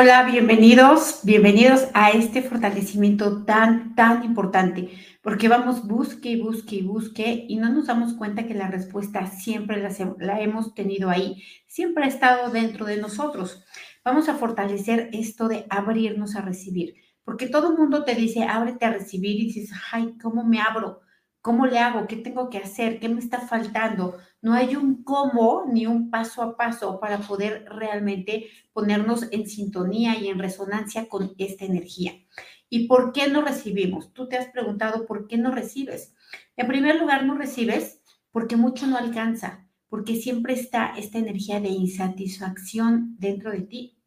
Hola, bienvenidos, bienvenidos a este fortalecimiento tan, tan importante, porque vamos busque y busque y busque y no nos damos cuenta que la respuesta siempre la, la hemos tenido ahí, siempre ha estado dentro de nosotros. Vamos a fortalecer esto de abrirnos a recibir, porque todo el mundo te dice, ábrete a recibir y dices, ay, ¿cómo me abro? ¿Cómo le hago? ¿Qué tengo que hacer? ¿Qué me está faltando? No hay un cómo ni un paso a paso para poder realmente ponernos en sintonía y en resonancia con esta energía. ¿Y por qué no recibimos? Tú te has preguntado por qué no recibes. En primer lugar, no recibes porque mucho no alcanza, porque siempre está esta energía de insatisfacción dentro de ti.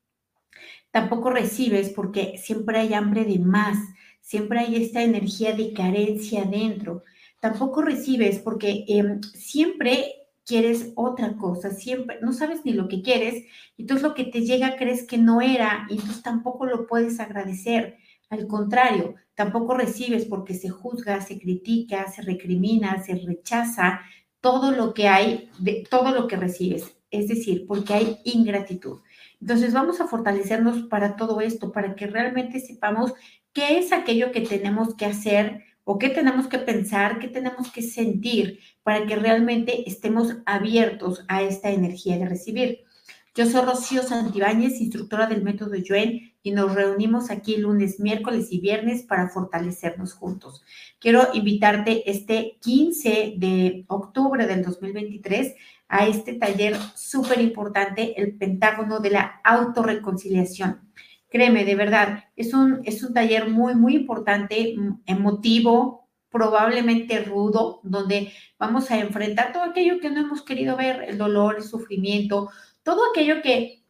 Tampoco recibes porque siempre hay hambre de más, siempre hay esta energía de carencia dentro tampoco recibes porque em, siempre quieres otra cosa, siempre no sabes ni lo que quieres, y entonces lo que te llega crees que no era, y entonces tampoco lo puedes agradecer. Al contrario, tampoco recibes porque se juzga, se critica, se recrimina, se rechaza todo lo que hay, de, todo lo que recibes, es decir, porque hay ingratitud. Entonces vamos a fortalecernos para todo esto, para que realmente sepamos qué es aquello que tenemos que hacer o qué tenemos que pensar, qué tenemos que sentir para que realmente estemos abiertos a esta energía de recibir. Yo soy Rocío Santibáñez, instructora del método Yuen, y nos reunimos aquí lunes, miércoles y viernes para fortalecernos juntos. Quiero invitarte este 15 de octubre del 2023 a este taller súper importante, el Pentágono de la Autorreconciliación. Créeme, de verdad, es un, es un taller muy, muy importante, mm, emotivo, probablemente rudo, donde vamos a enfrentar todo aquello que no hemos querido ver, el dolor, el sufrimiento, todo aquello que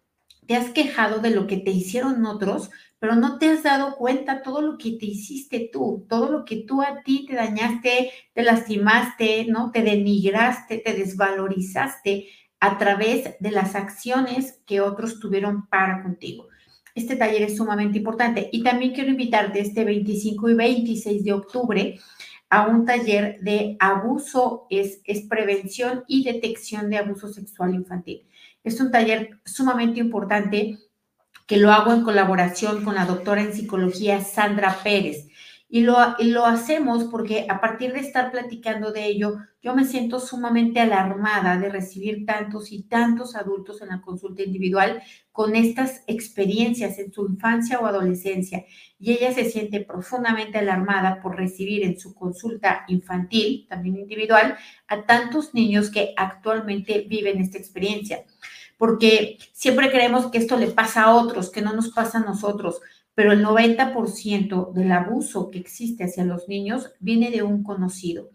te has quejado de lo que te hicieron otros, pero no te has dado cuenta todo lo que te hiciste tú, todo lo que tú a ti te dañaste, te lastimaste, ¿no? Te denigraste, te desvalorizaste a través de las acciones que otros tuvieron para contigo. Este taller es sumamente importante. Y también quiero invitarte este 25 y 26 de octubre a un taller de abuso, es, es prevención y detección de abuso sexual infantil. Es un taller sumamente importante que lo hago en colaboración con la doctora en psicología Sandra Pérez. Y lo, lo hacemos porque a partir de estar platicando de ello, yo me siento sumamente alarmada de recibir tantos y tantos adultos en la consulta individual con estas experiencias en su infancia o adolescencia. Y ella se siente profundamente alarmada por recibir en su consulta infantil, también individual, a tantos niños que actualmente viven esta experiencia. Porque siempre creemos que esto le pasa a otros, que no nos pasa a nosotros pero el 90% del abuso que existe hacia los niños viene de un conocido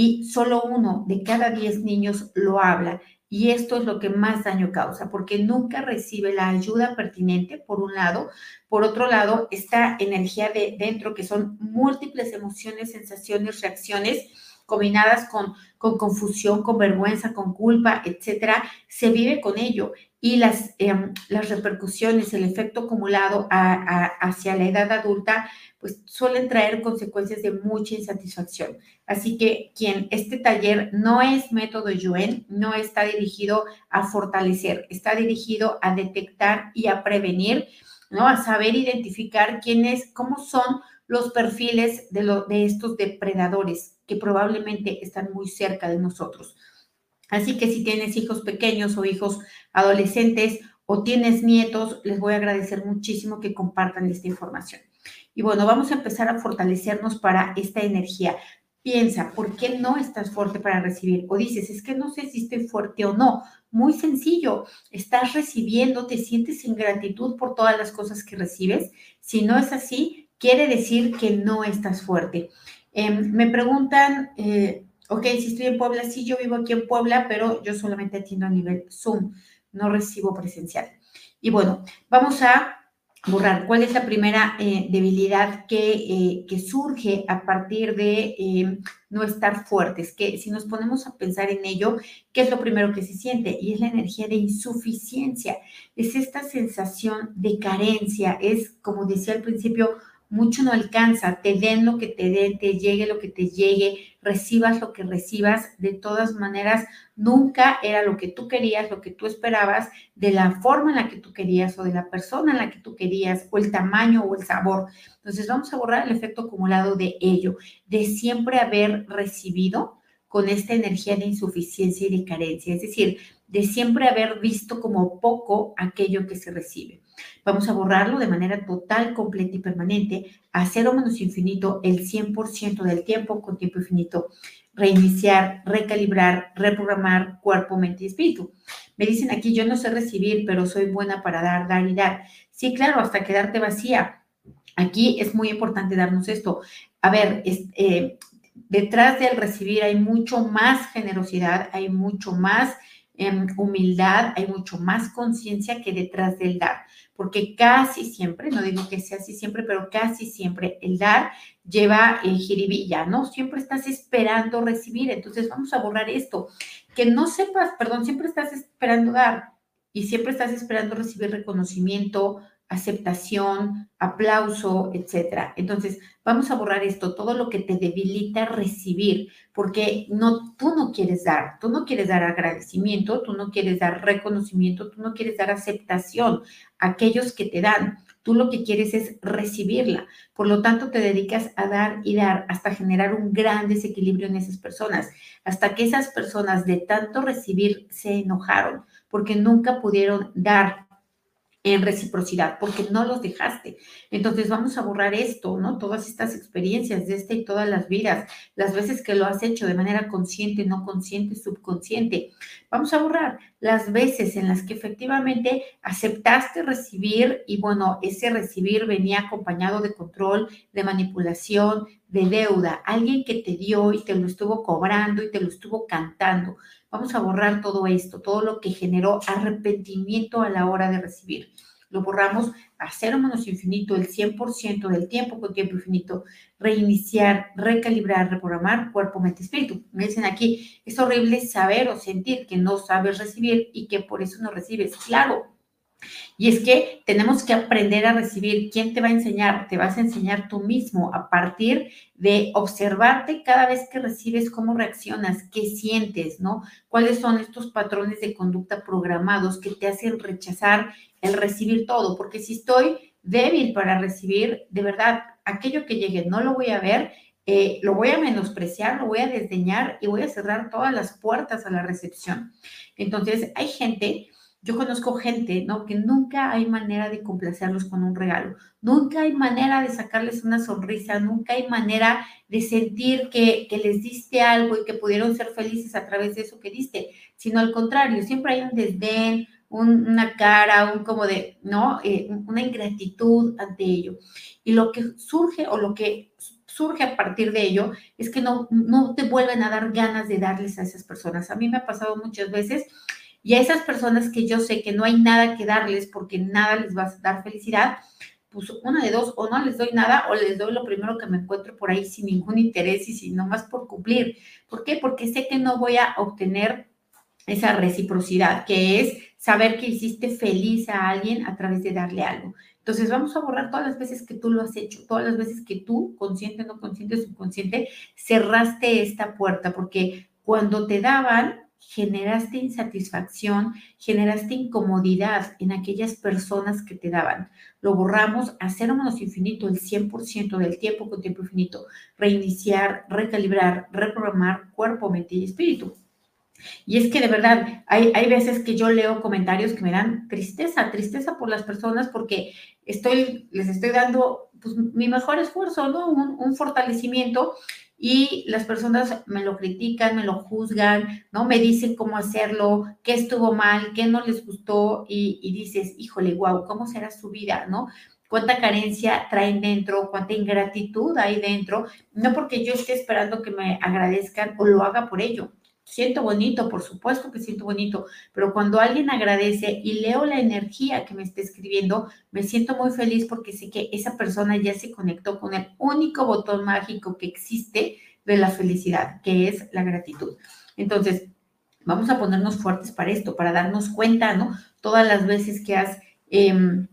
y solo uno de cada 10 niños lo habla. Y esto es lo que más daño causa, porque nunca recibe la ayuda pertinente, por un lado. Por otro lado, esta energía de dentro, que son múltiples emociones, sensaciones, reacciones, combinadas con, con confusión, con vergüenza, con culpa, etcétera, se vive con ello y las, em, las repercusiones, el efecto acumulado hacia la edad adulta, pues suelen traer consecuencias de mucha insatisfacción. Así que quien este taller no es método Yuen, no está dirigido a fortalecer, está dirigido a detectar y a prevenir, ¿no? A saber identificar quiénes, cómo son los perfiles de, lo, de estos depredadores que probablemente están muy cerca de nosotros. Así que si tienes hijos pequeños o hijos adolescentes o tienes nietos, les voy a agradecer muchísimo que compartan esta información. Y bueno, vamos a empezar a fortalecernos para esta energía. Piensa, ¿por qué no estás fuerte para recibir? O dices, es que no sé si estoy fuerte o no. Muy sencillo, estás recibiendo, te sientes en gratitud por todas las cosas que recibes. Si no es así, quiere decir que no estás fuerte. Em, me preguntan, eh, ok, si estoy en Puebla, sí, yo vivo aquí en Puebla, pero yo solamente atiendo a nivel Zoom, no recibo presencial. Y bueno, vamos a borrar cuál es la primera eh, debilidad que, eh, que, surge a partir de eh, no estar fuertes, que si nos ponemos a pensar en ello, ¿qué es lo primero que se siente? Y es la energía de insuficiencia, es esta sensación de carencia, es, como decía al principio, mucho no alcanza, te den lo que te den, te llegue lo que te llegue, recibas lo que recibas, de todas maneras, nunca era lo que tú querías, lo que tú esperabas, de la forma en la que tú querías o de la persona en la que tú querías, o el tamaño o el sabor. Entonces vamos a borrar el efecto acumulado de ello, de siempre haber recibido con esta energía de insuficiencia y de carencia, es decir, de siempre haber visto como poco aquello que se recibe. Vamos a borrarlo de manera total, completa y permanente a cero menos infinito el 100% del tiempo con tiempo infinito. Reiniciar, recalibrar, reprogramar cuerpo, mente y espíritu. Me dicen aquí, yo no sé recibir, pero soy buena para dar, dar y dar. Sí, claro, hasta quedarte vacía. Aquí es muy importante darnos esto. A ver, eh, detrás del recibir hay mucho más generosidad, hay mucho más em, humildad, hay mucho más conciencia que detrás del dar porque casi siempre, no digo que sea así siempre, pero casi siempre el dar lleva el jiribilla, ¿no? Siempre estás esperando recibir, entonces vamos a borrar esto. Que no sepas, perdón, siempre estás esperando dar y siempre estás esperando recibir reconocimiento, aceptación, aplauso, etcétera. Entonces, vamos a borrar esto, todo lo que te debilita recibir, porque no tú no quieres dar, tú no quieres dar agradecimiento, tú no quieres dar reconocimiento, tú no quieres dar aceptación a aquellos que te dan. Tú lo que quieres es recibirla. Por lo tanto, te dedicas a dar y dar hasta generar un gran desequilibrio en esas personas, hasta que esas personas de tanto recibir se enojaron porque nunca pudieron dar en reciprocidad, porque no los dejaste. Entonces vamos a borrar esto, ¿no? Todas estas experiencias de esta y todas las vidas, las veces que lo has hecho de manera consciente, no consciente, subconsciente. Vamos a borrar las veces en las que efectivamente aceptaste recibir y bueno, ese recibir venía acompañado de control, de manipulación, de deuda, alguien que te dio y te lo estuvo cobrando y te lo estuvo cantando. Vamos a borrar todo esto, todo lo que generó arrepentimiento a la hora de recibir. Lo borramos a cero menos infinito, el 100% del tiempo con tiempo infinito, reiniciar, recalibrar, reprogramar cuerpo, mente, espíritu. Me dicen aquí, es horrible saber o sentir que no sabes recibir y que por eso no recibes. Claro, y es que tenemos que aprender a recibir. ¿Quién te va a enseñar? Te vas a enseñar tú mismo a partir de observarte cada vez que recibes cómo reaccionas, qué sientes, ¿no? ¿Cuáles son estos patrones de conducta programados que te hacen rechazar el recibir todo? Porque si estoy débil para recibir, de verdad, aquello que llegue no lo voy a ver, eh, lo voy a menospreciar, lo voy a desdeñar y voy a cerrar todas las puertas a la recepción. Entonces, hay gente yo conozco gente, ¿no? Que nunca hay manera de complacerlos con un regalo, nunca hay manera de sacarles una sonrisa, nunca hay manera de sentir que, les diste algo y que pudieron ser felices a través de eso que diste, sino al contrario, siempre hay un desdén, una cara, un como de, ¿no? Eh, una ingratitud ante ello. Y lo que surge o lo que surge a partir de ello es que no, no te vuelven a dar ganas de darles a esas personas. A mí me ha pasado muchas veces y a esas personas que yo sé que no hay nada que darles porque nada les va a dar felicidad, pues una de dos, o no les doy nada o les doy lo primero que me encuentro por ahí sin ningún interés y sin nomás por cumplir. ¿Por qué? Porque sé que no voy a obtener esa reciprocidad, que es saber que hiciste feliz a alguien a través de darle algo. Entonces vamos a borrar todas las veces que tú lo has hecho, todas las veces que tú, consciente, no consciente, subconsciente, cerraste esta puerta, porque cuando te daban, generaste insatisfacción, generaste incomodidad en aquellas personas que te daban. Lo borramos a infinito, el 100% del tiempo con tiempo infinito. Reiniciar, recalibrar, reprogramar cuerpo, mente y espíritu. Y es que de verdad, hay, hay veces que yo leo comentarios que me dan tristeza, tristeza por las personas porque estoy, les estoy dando pues, mi mejor esfuerzo, ¿no? Un fortalecimiento y las personas me lo critican, me lo juzgan, ¿no? Me dicen cómo hacerlo, qué estuvo mal, qué no les gustó y, dices, híjole, wow, ¿cómo será su vida, ¿no? cuánta carencia traen dentro, cuánta ingratitud hay dentro, no porque yo esté esperando que me agradezcan o lo haga por ello. Siento bonito, por supuesto que siento bonito, pero cuando alguien agradece y leo la energía que me está escribiendo, me siento muy feliz porque sé que esa persona ya se conectó con el único botón mágico que existe de la felicidad, que es la gratitud. Entonces, vamos a ponernos fuertes para esto, para darnos cuenta, ¿no? Todas las veces que has... Em,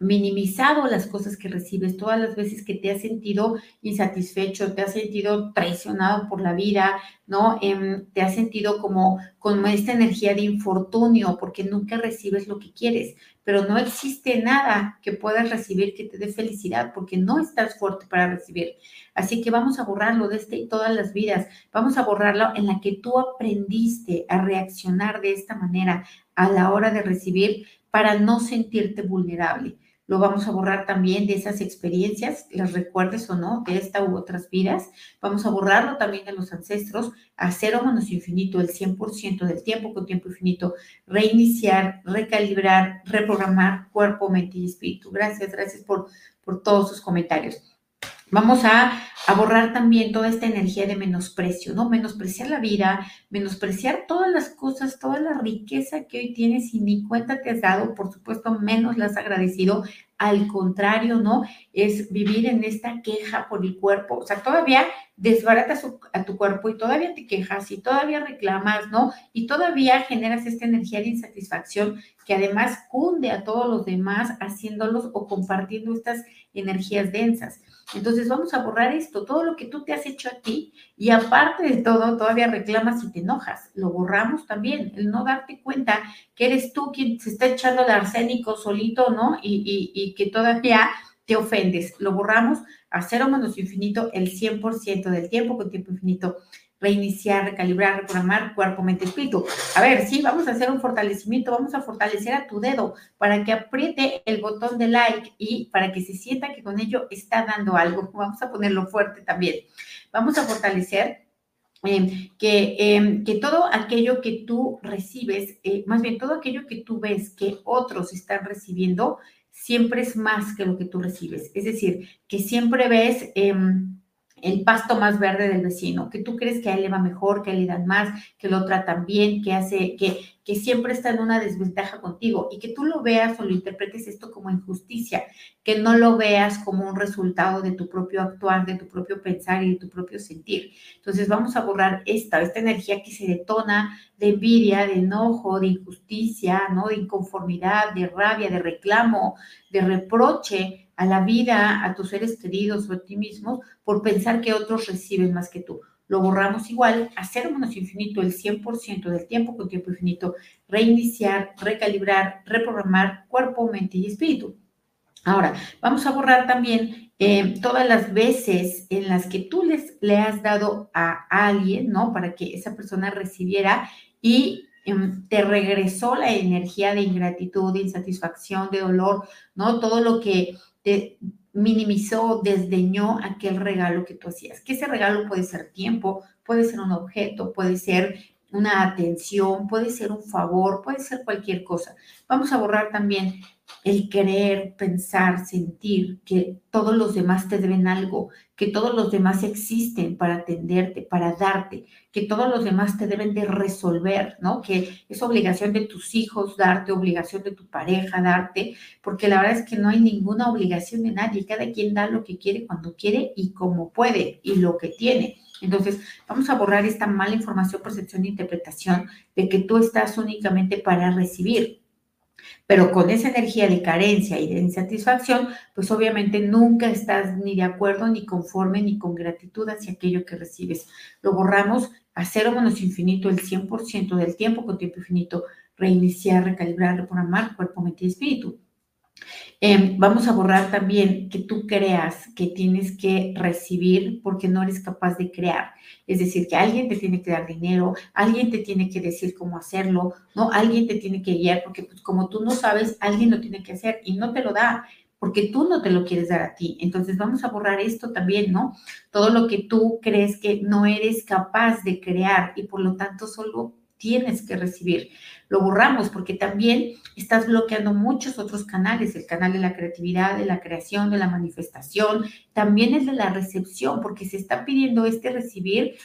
minimizado las cosas que recibes, todas las veces que te has sentido insatisfecho, te has sentido traicionado por la vida, ¿no? Em, te has sentido como con esta energía de infortunio porque nunca recibes lo que quieres, pero no existe nada que puedas recibir que te dé felicidad porque no estás fuerte para recibir. Así que vamos a borrarlo de este y todas las vidas, vamos a borrarlo en la que tú aprendiste a reaccionar de esta manera a la hora de recibir para no sentirte vulnerable lo vamos a borrar también de esas experiencias, las recuerdes o no, de esta u otras vidas. Vamos a borrarlo también de los ancestros, a cero menos infinito, el 100% del tiempo con tiempo infinito, reiniciar, recalibrar, reprogramar cuerpo, mente y espíritu. Gracias, gracias por, por todos sus comentarios. Vamos a, borrar también toda esta energía de menosprecio, ¿no? Menospreciar la vida, menospreciar todas las cosas, toda la riqueza que hoy tienes y ni cuenta te has dado, por supuesto, menos la has agradecido. Al contrario, ¿no? Es vivir en esta queja por el cuerpo. O sea, todavía desbaratas a tu cuerpo y todavía te quejas y todavía reclamas, ¿no? Y todavía generas esta energía de insatisfacción que además cunde a todos los demás haciéndolos o compartiendo estas energías densas. Entonces vamos a borrar esto, todo lo que tú te has hecho a ti y aparte de todo, todavía reclamas y te enojas. Lo borramos también, el no darte cuenta que eres tú quien se está echando el arsénico solito, ¿no? Y, y que todavía te ofendes. Lo borramos a cero menos infinito el 100% del tiempo con tiempo infinito reiniciar, recalibrar, reprogramar cuerpo, mente, espíritu. A ver, sí, vamos a hacer un fortalecimiento, vamos a fortalecer a tu dedo para que apriete el botón de like y para que se sienta que con ello está dando algo. Vamos a ponerlo fuerte también. Vamos a fortalecer em, que, em, que, todo aquello que tú recibes, eh, más bien todo aquello que tú ves que otros están recibiendo, siempre es más que lo que tú recibes. Es decir, que siempre ves... El pasto más verde del vecino, que tú crees que a él le va mejor, que a él le dan más, que lo tratan bien, que hace, que, que siempre está en una desventaja contigo y que tú lo veas o lo interpretes esto como injusticia, que no lo veas como un resultado de tu propio actuar, de tu propio pensar y de tu propio sentir. Entonces vamos a borrar esta, esta energía que se detona de envidia, de enojo, de injusticia, ¿no? De inconformidad, de rabia, de reclamo, de reproche, a la vida, a tus seres queridos o a ti mismo por pensar que otros reciben más que tú. Lo borramos igual, hacer menos infinito el 100% del tiempo con tiempo infinito, reiniciar, recalibrar, reprogramar cuerpo, mente y espíritu. Ahora, vamos a borrar también eh, todas las veces en las que tú les, le has dado a alguien, ¿no? Para que esa persona recibiera y em, te regresó la energía de ingratitud, de insatisfacción, de dolor, ¿no? Todo lo que minimizó, desdeñó aquel regalo que tú hacías. Que ese regalo puede ser tiempo, puede ser un objeto, puede ser una atención, puede ser un favor, puede ser cualquier cosa. Vamos a borrar también el querer, pensar, sentir que todos los demás te deben algo, que todos los demás existen para atenderte, para darte, que todos los demás te deben de resolver, ¿no? Que es obligación de tus hijos darte, obligación de tu pareja darte, porque la verdad es que no hay ninguna obligación de nadie, cada quien da lo que quiere cuando quiere y como puede y lo que tiene. Entonces, vamos a borrar esta mala información, percepción e interpretación de que tú estás únicamente para recibir. Pero con esa energía de carencia y de insatisfacción, pues obviamente nunca estás ni de acuerdo, ni conforme, ni con gratitud hacia aquello que recibes. Lo borramos a cero menos infinito el 100% del tiempo con tiempo infinito, reiniciar, recalibrar, reprogramar cuerpo, mente y espíritu. Em, vamos a borrar también que tú creas que tienes que recibir porque no eres capaz de crear. Es decir, que alguien te tiene que dar dinero, alguien te tiene que decir cómo hacerlo, ¿no? Alguien te tiene que guiar porque pues, como tú no sabes, alguien lo tiene que hacer y no te lo da porque tú no te lo quieres dar a ti. Entonces vamos a borrar esto también, ¿no? Todo lo que tú crees que no eres capaz de crear y por lo tanto solo tienes que recibir. Lo borramos porque también estás bloqueando muchos otros canales, el canal de la creatividad, de la creación, de la manifestación, también el de la recepción, porque se está pidiendo este recibir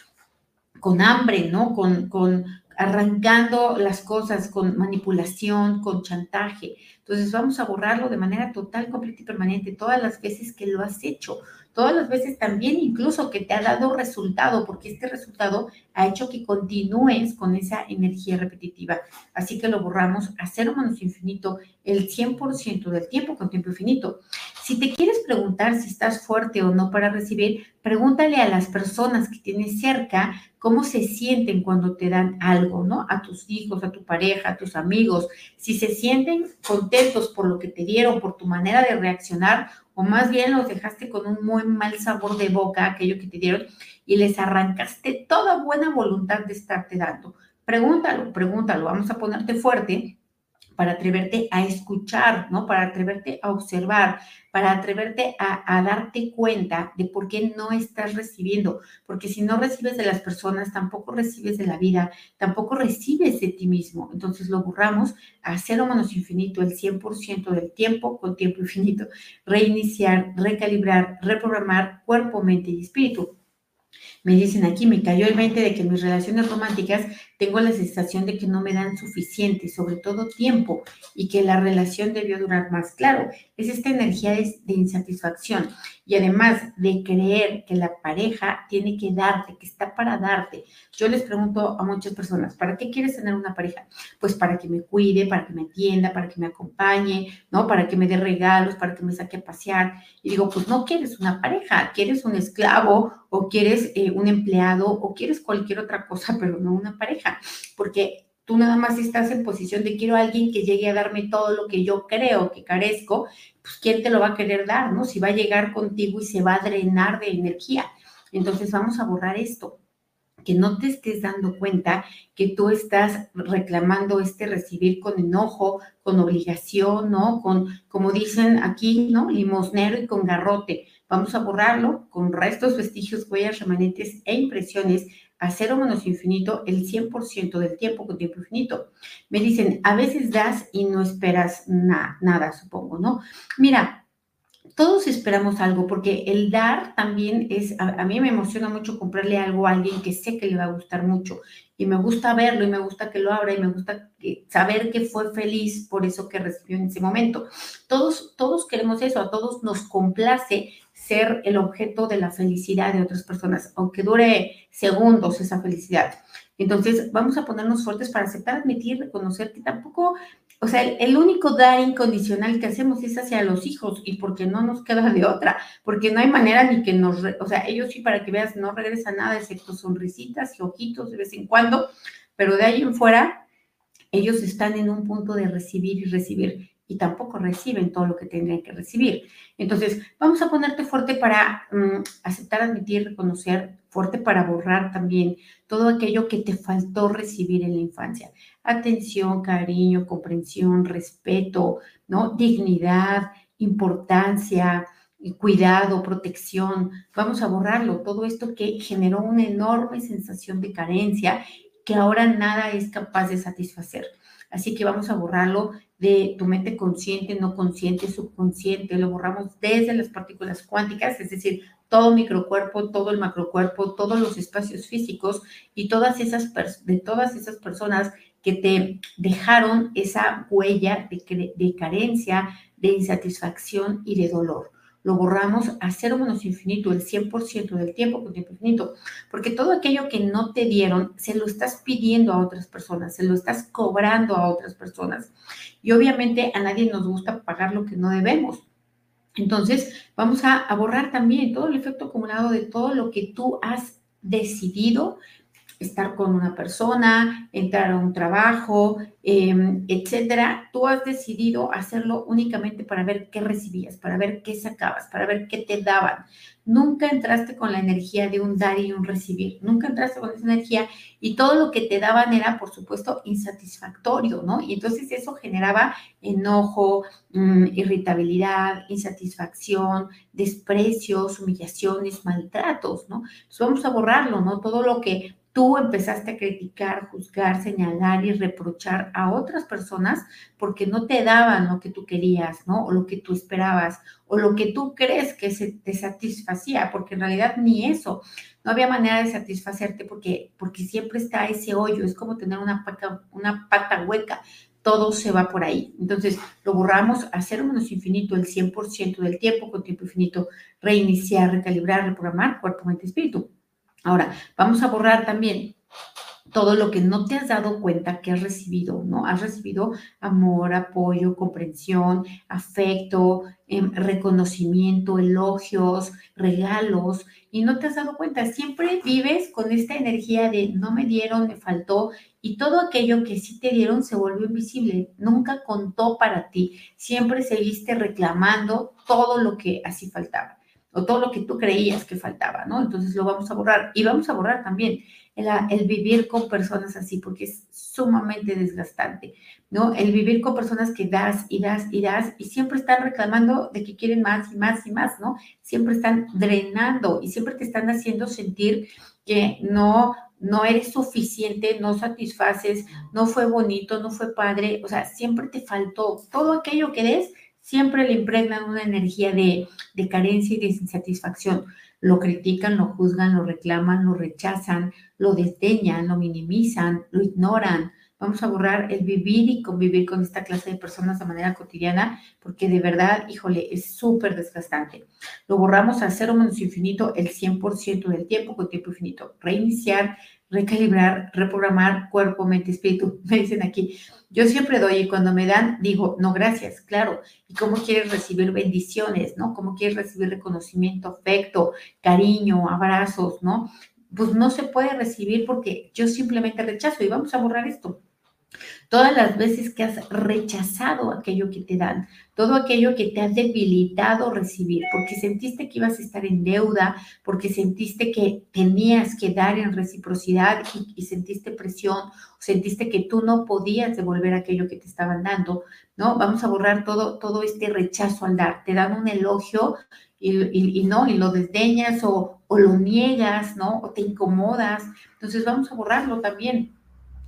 con hambre, ¿no? Con, con arrancando las cosas, con manipulación, con chantaje. Entonces vamos a borrarlo de manera total, completa y permanente todas las veces que lo has hecho. todas las veces también incluso que te ha dado resultado, porque este resultado ha hecho que continúes con esa energía repetitiva. Así que lo borramos a cero menos infinito el 100% del tiempo con tiempo infinito. Si te quieres preguntar si estás fuerte o no para recibir, pregúntale a las personas que tienes cerca cómo se sienten cuando te dan algo, ¿no? A tus hijos, a tu pareja, a tus amigos, si se sienten contentos por lo que te dieron, por tu manera de reaccionar, o más bien los dejaste con un muy mal sabor de boca, aquello que te dieron, y les arrancaste toda buena voluntad de estarte dando. Pregúntalo, pregúntalo, vamos a ponerte fuerte para atreverte a escuchar, ¿no? Para atreverte a observar, para atreverte a, darte cuenta de por qué no estás recibiendo, porque si no recibes de las personas, tampoco recibes de la vida, tampoco recibes de ti mismo. Entonces lo borramos a cero menos infinito, el 100% del tiempo con tiempo infinito. Reiniciar, recalibrar, reprogramar cuerpo, mente y espíritu. Me dicen aquí, me cayó el 20 de que mis relaciones románticas tengo la sensación de que no me dan suficiente, sobre todo tiempo, y que la relación debió durar más. Claro, es esta energía de, insatisfacción y además de creer que la pareja tiene que darte, que está para darte. Yo les pregunto a muchas personas, ¿para qué quieres tener una pareja? Pues para que me cuide, para que me atienda, para que me acompañe, ¿no? Para que me dé regalos, para que me saque a pasear. Y digo, pues no quieres una pareja, quieres un esclavo o quieres eh, un empleado o quieres cualquier otra cosa, pero no una pareja, porque tú nada más estás en posición de quiero a alguien que llegue a darme todo lo que yo creo que carezco, pues ¿quién te lo va a querer dar, no? Si va a llegar contigo y se va a drenar de energía. Entonces vamos a borrar esto que no te estés dando cuenta que tú estás reclamando este recibir con enojo, con obligación, ¿no? Con, como dicen aquí, ¿no? Limosnero y con garrote. Vamos a borrarlo con restos, vestigios, huellas, remanentes e impresiones a cero menos infinito el 100% del tiempo con tiempo infinito. Me dicen, a veces das y no esperas nada, supongo, ¿no? Mira, todos esperamos algo, porque el dar también es, a, mí me emociona mucho comprarle algo a alguien que sé que le va a gustar mucho y me gusta verlo y me gusta que lo abra y me gusta saber que fue feliz por eso que recibió en ese momento. Todos, todos queremos eso, a todos nos complace ser el objeto de la felicidad de otras personas, aunque dure segundos esa felicidad. Entonces, vamos a ponernos fuertes para aceptar, admitir, reconocer que tampoco o sea, el, único dar incondicional que hacemos es hacia los hijos y porque no nos queda de otra, porque no hay manera ni que nos, o sea, ellos sí para que veas no regresa nada excepto sonrisitas y ojitos de vez en cuando, pero de ahí en fuera ellos están en un punto de recibir y recibir y tampoco reciben todo lo que tendrían que recibir. Entonces, vamos a ponerte fuerte para mm, aceptar, admitir, reconocer, fuerte para borrar también todo aquello que te faltó recibir en la infancia. Atención, cariño, comprensión, respeto, ¿no? Dignidad, importancia, cuidado, protección. Vamos a borrarlo, todo esto que generó una enorme sensación de carencia que ahora nada es capaz de satisfacer. Así que vamos a borrarlo de tu mente consciente, no consciente, subconsciente. Lo borramos desde las partículas cuánticas, es decir, todo microcuerpo, todo el macrocuerpo, todos los espacios físicos y todas esas de todas esas personas que te dejaron esa huella de, carencia, de insatisfacción y de dolor lo borramos a cero menos infinito, el 100% del tiempo con infinito, porque todo aquello que no te dieron, se lo estás pidiendo a otras personas, se lo estás cobrando a otras personas. Y obviamente a nadie nos gusta pagar lo que no debemos. Entonces, vamos a borrar también todo el efecto acumulado de todo lo que tú has decidido estar con una persona, entrar a un trabajo, em, etcétera, tú has decidido hacerlo únicamente para ver qué recibías, para ver qué sacabas, para ver qué te daban. Nunca entraste con la energía de un dar y un recibir, nunca entraste con esa energía y todo lo que te daban era, por supuesto, insatisfactorio, ¿no? Y entonces eso generaba enojo, mm, irritabilidad, insatisfacción, desprecios, humillaciones, maltratos, ¿no? Entonces vamos a borrarlo, ¿no? Todo lo que tú empezaste a criticar, juzgar, señalar y reprochar a otras personas porque no te daban lo que tú querías, ¿no? O lo que tú esperabas, o lo que tú crees que se te satisfacía, porque en realidad ni eso. No había manera de satisfacerte porque, porque siempre está ese hoyo, es como tener una pata, una pata hueca. todo se va por ahí. Entonces, lo borramos a cero menos infinito el 100% del tiempo, con tiempo infinito, reiniciar, recalibrar, reprogramar cuerpo, mente, espíritu. Ahora, vamos a borrar también todo lo que no te has dado cuenta que has recibido, ¿no? Has recibido amor, apoyo, comprensión, afecto, em, reconocimiento, elogios, regalos, y no te has dado cuenta. Siempre vives con esta energía de no me dieron, me faltó, y todo aquello que sí te dieron se volvió invisible, nunca contó para ti. Siempre seguiste reclamando todo lo que así faltaba o todo lo que tú creías que faltaba, ¿no? Entonces lo vamos a borrar. Y vamos a borrar también el, vivir con personas así, porque es sumamente desgastante, ¿no? El vivir con personas que das y das y das y siempre están reclamando de que quieren más y más y más, ¿no? Siempre están drenando y siempre te están haciendo sentir que no, no eres suficiente, no satisfaces, no fue bonito, no fue padre, o sea, siempre te faltó todo aquello que des siempre le impregnan una energía de, de, carencia y de insatisfacción lo critican, lo juzgan, lo reclaman, lo rechazan, lo desdeñan, lo minimizan, lo ignoran. Vamos a borrar el vivir y convivir con esta clase de personas de manera cotidiana, porque de verdad, híjole, es súper desgastante. Lo borramos a cero menos infinito el 100% del tiempo con tiempo infinito. Reiniciar, recalibrar, reprogramar cuerpo, mente, espíritu. Me dicen aquí, yo siempre doy y cuando me dan, digo, no, gracias, claro. ¿Y cómo quieres recibir bendiciones, no? ¿Cómo quieres recibir reconocimiento, afecto, cariño, abrazos, no? Pues no se puede recibir porque yo simplemente rechazo y vamos a borrar esto todas las veces que has rechazado aquello que te dan, todo aquello que te ha debilitado recibir, porque sentiste que ibas a estar en deuda, porque sentiste que tenías que dar en reciprocidad y, sentiste presión, sentiste que tú no podías devolver aquello que te estaban dando, ¿no? Vamos a borrar todo, todo este rechazo al dar. Te dan un elogio y, no, y lo desdeñas o, o lo niegas, ¿no? O te incomodas. Entonces vamos a borrarlo también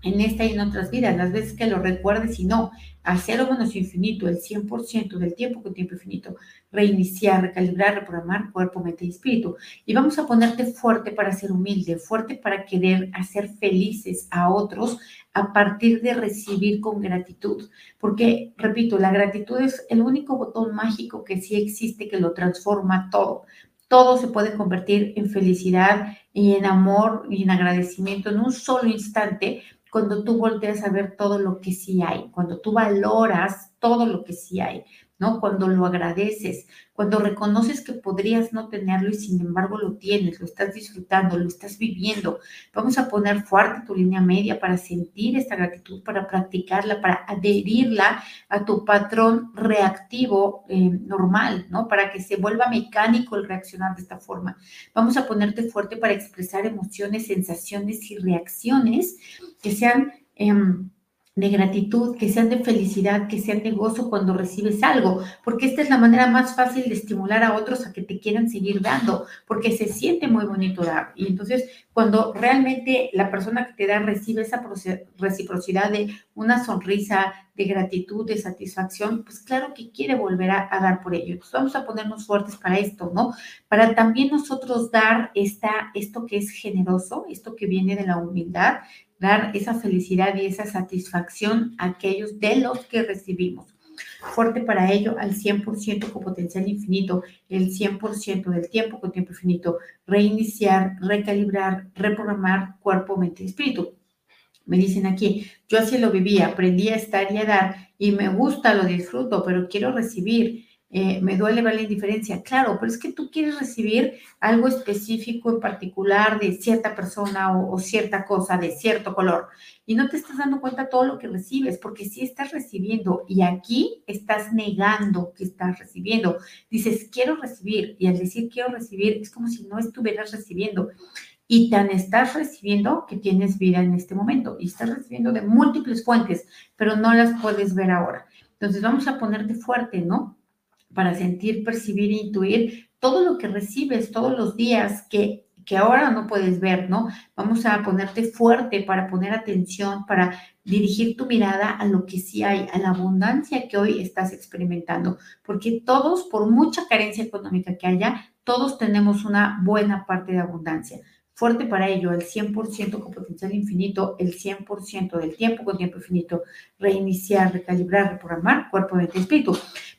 en esta y en otras vidas, las veces que lo recuerdes y no, a cero menos infinito, el 100% del tiempo con tiempo infinito, reiniciar, recalibrar, reprogramar cuerpo, mente y espíritu. Y vamos a ponerte fuerte para ser humilde, fuerte para querer hacer felices a otros a partir de recibir con gratitud. Porque, repito, la gratitud es el único botón mágico que sí existe que lo transforma todo. Todo se puede convertir en felicidad y en amor y en agradecimiento en un solo instante cuando tú volteas a ver todo lo que sí hay, cuando tú valoras todo lo que sí hay, ¿no? Cuando lo agradeces, cuando reconoces que podrías no tenerlo y sin embargo lo tienes, lo estás disfrutando, lo estás viviendo. Vamos a poner fuerte tu línea media para sentir esta gratitud, para practicarla, para adherirla a tu patrón reactivo eh, normal, ¿no? Para que se vuelva mecánico el reaccionar de esta forma. Vamos a ponerte fuerte para expresar emociones, sensaciones y reacciones que sean... Em, de gratitud, que sean de felicidad, que sean de gozo cuando recibes algo, porque esta es la manera más fácil de estimular a otros a que te quieran seguir dando, porque se siente muy bonito dar. Y entonces, cuando realmente la persona que te da recibe esa reciprocidad de una sonrisa, de gratitud, de satisfacción, pues claro que quiere volver a, dar por ello. Entonces, vamos a ponernos fuertes para esto, ¿no? Para también nosotros dar esta, esto que es generoso, esto que viene de la humildad, dar esa felicidad y esa satisfacción a aquellos de los que recibimos. Fuerte para ello al 100% con potencial infinito, el 100% del tiempo con tiempo infinito, reiniciar, recalibrar, reprogramar cuerpo, mente y espíritu. Me dicen aquí, yo así lo viví, aprendí a estar y a dar y me gusta, lo disfruto, pero quiero recibir eh, me duele ver la indiferencia. Claro, pero es que tú quieres recibir algo específico en particular de cierta persona o, cierta cosa de cierto color y no te estás dando cuenta todo lo que recibes, porque si estás recibiendo y aquí estás negando que estás recibiendo. Dices, quiero recibir y al decir quiero recibir es como si no estuvieras recibiendo. Y tan estás recibiendo que tienes vida en este momento y estás recibiendo de múltiples fuentes, pero no las puedes ver ahora. Entonces vamos a ponerte fuerte, ¿no? Para sentir, percibir intuir todo lo que recibes todos los días que, que ahora no puedes ver, ¿no? Vamos a ponerte fuerte para poner atención, para dirigir tu mirada a lo que sí hay, a la abundancia que hoy estás experimentando, porque todos, por mucha carencia económica que haya, todos tenemos una buena parte de abundancia. fuerte para ello, el 100% con potencial infinito, el 100% del tiempo con tiempo infinito, reiniciar, recalibrar, reprogramar cuerpo, mente, espíritu.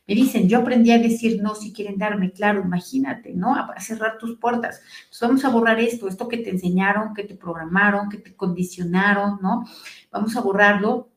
Me dicen, yo aprendí a decir no si quieren darme, claro, imagínate, ¿no? A cerrar tus puertas. Entonces vamos a borrar esto, esto que te enseñaron, que te programaron, que te condicionaron, ¿no? Vamos a borrarlo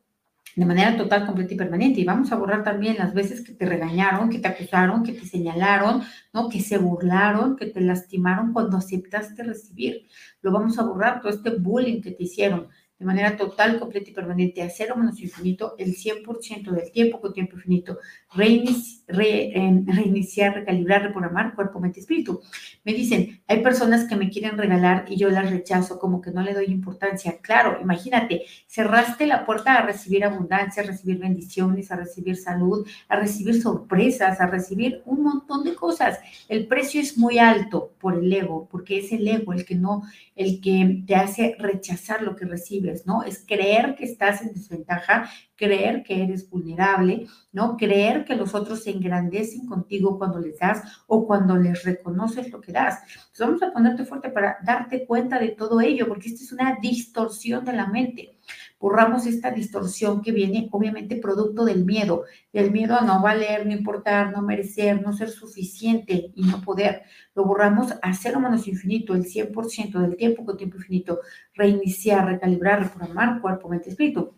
de manera total, completa y permanente. Y vamos a borrar también las veces que te regañaron, que te acusaron, que te señalaron, ¿no? Que se burlaron, que te lastimaron cuando aceptaste recibir. Lo vamos a borrar, todo este bullying que te hicieron de manera total, completa y permanente a cero menos infinito el 100% del tiempo con tiempo infinito. Em, reiniciar, recalibrar, reprogramar cuerpo, mente, espíritu. Me dicen, hay personas que me quieren regalar y yo las rechazo, como que no le doy importancia. Claro, imagínate, cerraste la puerta a recibir abundancia, a recibir bendiciones, a recibir salud, a recibir sorpresas, a recibir un montón de cosas. El precio es muy alto por el ego, porque es el ego el que no, el que te hace rechazar lo que recibes, ¿no? Es creer que estás en desventaja, creer que eres vulnerable, ¿no? Creer que los otros se engrandecen contigo cuando les das o cuando les reconoces lo que das. Entonces vamos a ponerte fuerte para darte cuenta de todo ello, porque esto es una distorsión de la mente borramos esta distorsión que viene obviamente producto del miedo, del miedo a no valer, no importar, no merecer, no ser suficiente y no poder. Lo borramos a cero menos infinito, el 100% del tiempo con tiempo infinito, reiniciar, recalibrar, reprogramar cuerpo, mente, espíritu.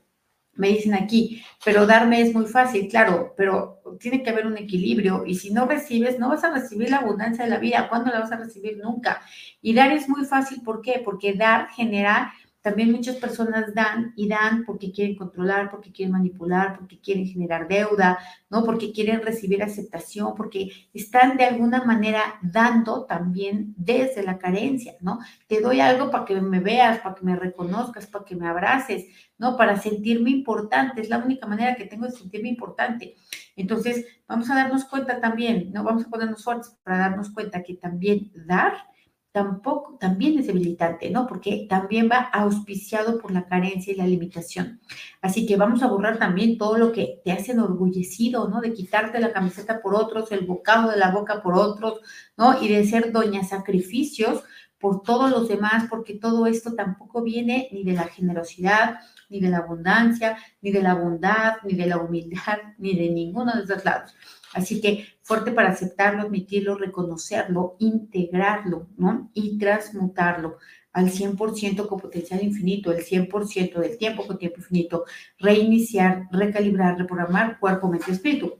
Me dicen aquí, pero darme es muy fácil, claro, pero tiene que haber un equilibrio y si no recibes, no vas a recibir la abundancia de la vida. ¿Cuándo la vas a recibir? Nunca. Y dar es muy fácil, ¿por qué? Porque dar genera también muchas personas dan y dan porque quieren controlar, porque quieren manipular, porque quieren generar deuda, ¿no? Porque quieren recibir aceptación, porque están de alguna manera dando también desde la carencia, ¿no? Te doy algo para que me veas, para que me reconozcas, para que me abraces, ¿no? Para sentirme importante. Es la única manera que tengo de sentirme importante. Entonces, vamos a darnos cuenta también, ¿no? Vamos a ponernos fuertes para darnos cuenta que también dar tampoco, también es debilitante, ¿no? Porque también va auspiciado por la carencia y la limitación. Así que vamos a borrar también todo lo que te hace enorgullecido, ¿no? De quitarte la camiseta por otros, el bocado de la boca por otros, ¿no? Y de ser doña sacrificios por todos los demás, porque todo esto tampoco viene ni de la generosidad, ni de la abundancia, ni de la bondad, ni de la humildad, ni de ninguno de esos lados. Así que fuerte para aceptarlo, admitirlo, reconocerlo, integrarlo, ¿no? Y transmutarlo al 100% con potencial infinito, el 100% del tiempo con tiempo infinito, reiniciar, recalibrar, reprogramar cuerpo, mente, espíritu.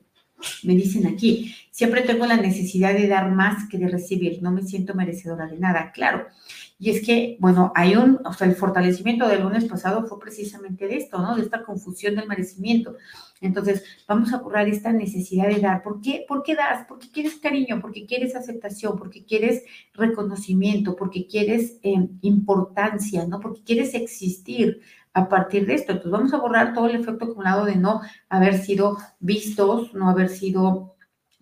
Me dicen aquí, siempre tengo la necesidad de dar más que de recibir, no me siento merecedora de nada, claro. Y es que, bueno, hay un, o sea, el fortalecimiento del lunes pasado fue precisamente de esto, ¿no? De esta confusión del merecimiento. Entonces, vamos a borrar esta necesidad de dar. ¿Por qué? ¿Por qué das? Porque quieres cariño, porque quieres aceptación, porque quieres reconocimiento, porque quieres eh, importancia, ¿no? Porque quieres existir a partir de esto. Entonces, vamos a borrar todo el efecto acumulado de no haber sido vistos, no haber sido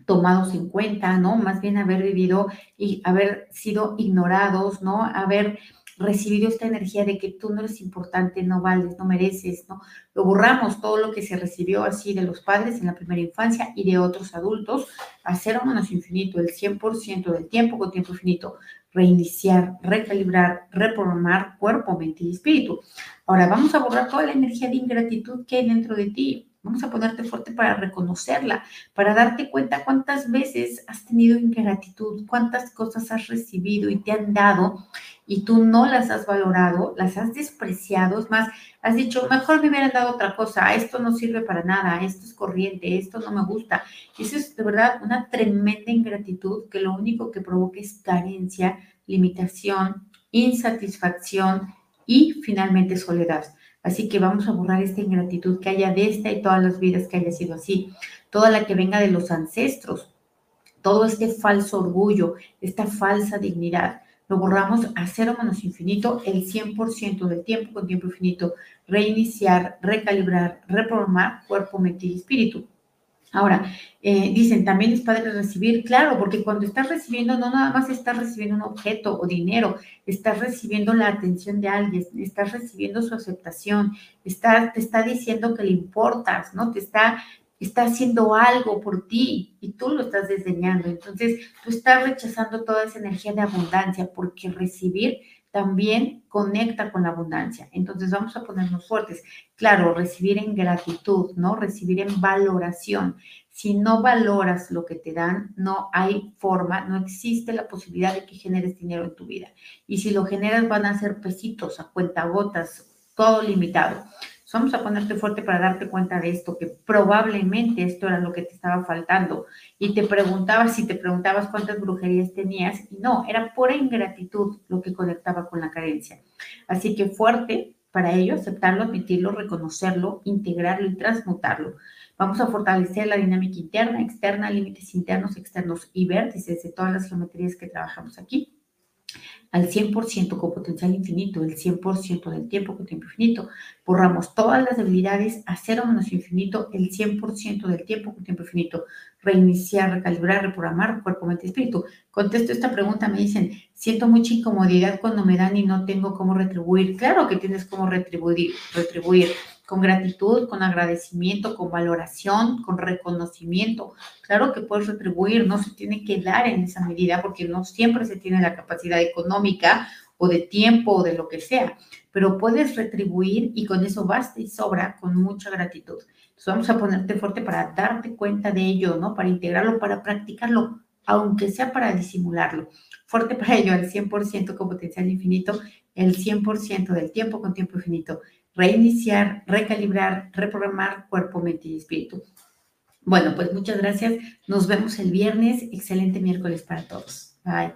tomados en cuenta, ¿no? Más bien haber vivido y haber sido ignorados, ¿no? Haber recibido esta energía de que tú no eres importante, no vales, no mereces, ¿no? Lo borramos todo lo que se recibió así de los padres en la primera infancia y de otros adultos a cero menos infinito, el 100% del tiempo con tiempo infinito, reiniciar, recalibrar, reprogramar cuerpo, mente y espíritu. Ahora vamos a borrar toda la energía de ingratitud que hay dentro de ti, Vamos a ponerte fuerte para reconocerla, para darte cuenta cuántas veces has tenido ingratitud, cuántas cosas has recibido y te han dado y tú no las has valorado, las has despreciado. Es más, has dicho, mejor me hubieran dado otra cosa, esto no sirve para nada, esto es corriente, esto no me gusta. Y eso es de verdad una tremenda ingratitud que lo único que provoca es carencia, limitación, insatisfacción y finalmente soledad. Así que vamos a borrar esta ingratitud que haya de esta y todas las vidas que haya sido así, toda la que venga de los ancestros, todo este falso orgullo, esta falsa dignidad. Lo borramos a cero menos infinito el 100% del tiempo con tiempo infinito. Reiniciar, recalibrar, reprogramar cuerpo, mente y espíritu. Ahora, eh, dicen, también es padre recibir, claro, porque cuando estás recibiendo, no nada más estás recibiendo un objeto o dinero, estás recibiendo la atención de alguien, estás recibiendo su aceptación, está, te está diciendo que le importas, ¿no? Te está, está haciendo algo por ti y tú lo estás desdeñando. Entonces, tú estás rechazando toda esa energía de abundancia porque recibir también conecta con la abundancia. Entonces vamos a ponernos fuertes. Claro, recibir en gratitud, ¿no? Recibir en valoración. Si no valoras lo que te dan, no hay forma, no existe la posibilidad de que generes dinero en tu vida. Y si lo generas, van a ser pesitos, a cuentagotas, todo limitado. Vamos a ponerte fuerte para darte cuenta de esto, que probablemente esto era lo que te estaba faltando. Y te preguntabas, si te preguntabas cuántas brujerías tenías, y no, era pura ingratitud lo que conectaba con la carencia. Así que fuerte para ello, aceptarlo, admitirlo, reconocerlo, integrarlo y transmutarlo. Vamos a fortalecer la dinámica interna, externa, límites internos, externos y vértices de todas las geometrías que trabajamos aquí al 100% con potencial infinito, el 100% del tiempo con tiempo infinito. Borramos todas las debilidades a cero menos infinito, el 100% del tiempo con tiempo infinito. Reiniciar, recalibrar, reprogramar cuerpo, mente espíritu. Contesto esta pregunta, me dicen, siento mucha incomodidad cuando me dan y no tengo cómo retribuir. Claro que tienes cómo retribuir, retribuir con gratitud, con agradecimiento, con valoración, con reconocimiento. Claro que puedes retribuir, no se tiene que dar en esa medida porque no siempre se tiene la capacidad económica o de tiempo o de lo que sea, pero puedes retribuir y con eso basta y sobra con mucha gratitud. Entonces vamos a ponerte fuerte para darte cuenta de ello, ¿no? Para integrarlo, para practicarlo, aunque sea para disimularlo. Fuerte para ello, al 100% con potencial infinito, el 100% del tiempo con tiempo infinito reiniciar, recalibrar, reprogramar cuerpo, mente y espíritu. Bueno, pues muchas gracias. Nos vemos el viernes. Excelente miércoles para todos. Bye.